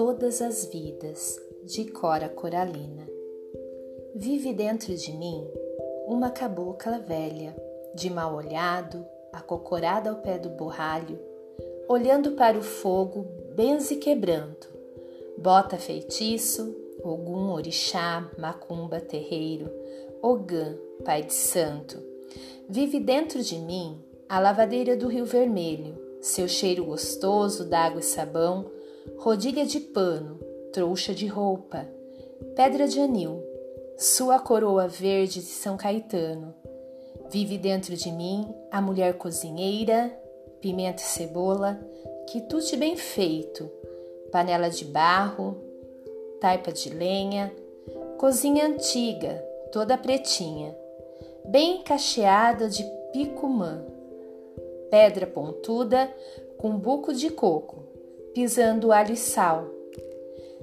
todas as vidas, de Cora Coralina. Vive dentro de mim uma cabocla velha, de mal olhado, acocorada ao pé do borralho, olhando para o fogo, benze quebrando, bota feitiço, Ogum, orixá, macumba, terreiro, Ogã, pai de santo. Vive dentro de mim a lavadeira do Rio Vermelho, seu cheiro gostoso d'água e sabão, rodilha de pano, trouxa de roupa, pedra de anil, sua coroa verde de São Caetano. Vive dentro de mim a mulher cozinheira, pimenta e cebola, quitute bem feito, panela de barro, taipa de lenha, cozinha antiga, toda pretinha, bem cacheada de picumã, pedra pontuda com buco de coco, pisando alho e sal.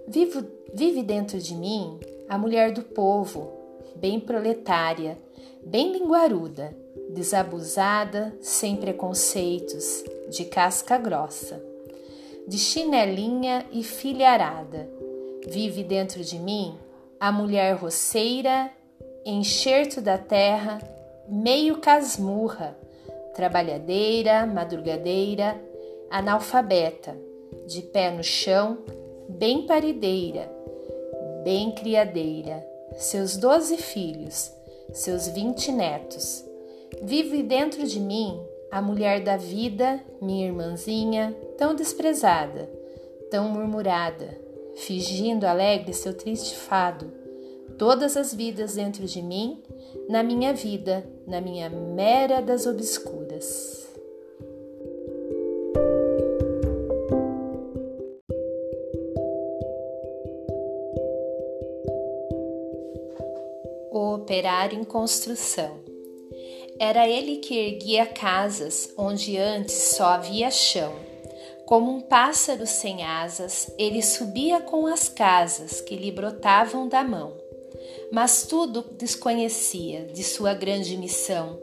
Vivo, vive dentro de mim a mulher do povo, bem proletária, bem linguaruda, desabusada, sem preconceitos, de casca grossa, de chinelinha e filharada. Vive dentro de mim a mulher roceira, enxerto da terra, meio casmurra, trabalhadeira, madrugadeira, analfabeta, de pé no chão, bem parideira, bem criadeira, seus doze filhos, seus vinte netos. Vive dentro de mim a mulher da vida, minha irmãzinha, tão desprezada, tão murmurada, fingindo alegre seu triste fado. Todas as vidas dentro de mim, na minha vida, na minha mera das obscuras. O operário em construção. Era ele que erguia casas onde antes só havia chão. Como um pássaro sem asas, ele subia com as casas que lhe brotavam da mão. Mas tudo desconhecia de sua grande missão.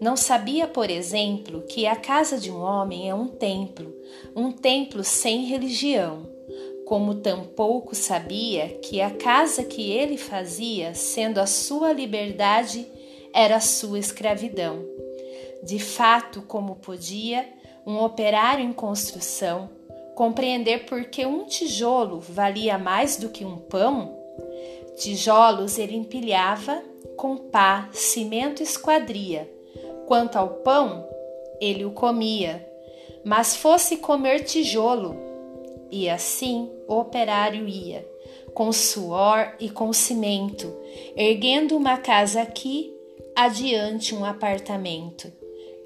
Não sabia, por exemplo, que a casa de um homem é um templo, um templo sem religião como tampouco sabia que a casa que ele fazia, sendo a sua liberdade, era a sua escravidão. De fato, como podia um operário em construção compreender por que um tijolo valia mais do que um pão? Tijolos ele empilhava com pá, cimento e esquadria. Quanto ao pão, ele o comia. Mas fosse comer tijolo, e assim o operário ia, com suor e com cimento, erguendo uma casa aqui, adiante um apartamento,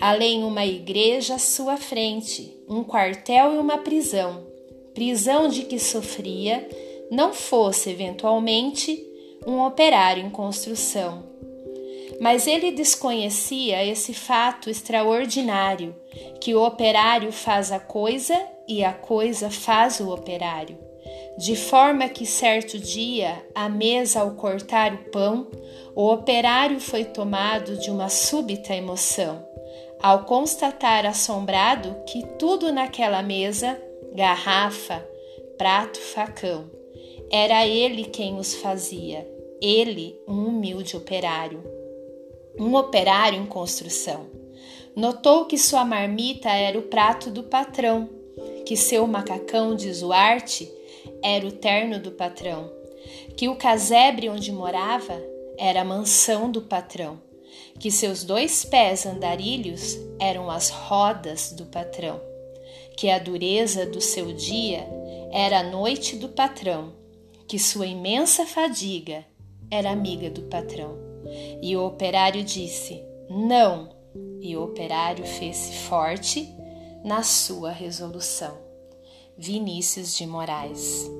além uma igreja à sua frente, um quartel e uma prisão, prisão de que sofria, não fosse eventualmente um operário em construção. Mas ele desconhecia esse fato extraordinário, que o operário faz a coisa e a coisa faz o operário. De forma que certo dia, à mesa ao cortar o pão, o operário foi tomado de uma súbita emoção, ao constatar assombrado que tudo naquela mesa garrafa, prato, facão era ele quem os fazia, ele, um humilde operário. Um operário em construção. Notou que sua marmita era o prato do patrão que seu macacão de Zuarte era o terno do patrão, que o casebre onde morava era a mansão do patrão, que seus dois pés andarilhos eram as rodas do patrão, que a dureza do seu dia era a noite do patrão, que sua imensa fadiga era amiga do patrão. E o operário disse: Não. E o operário fez-se forte na sua resolução. Vinícius de Moraes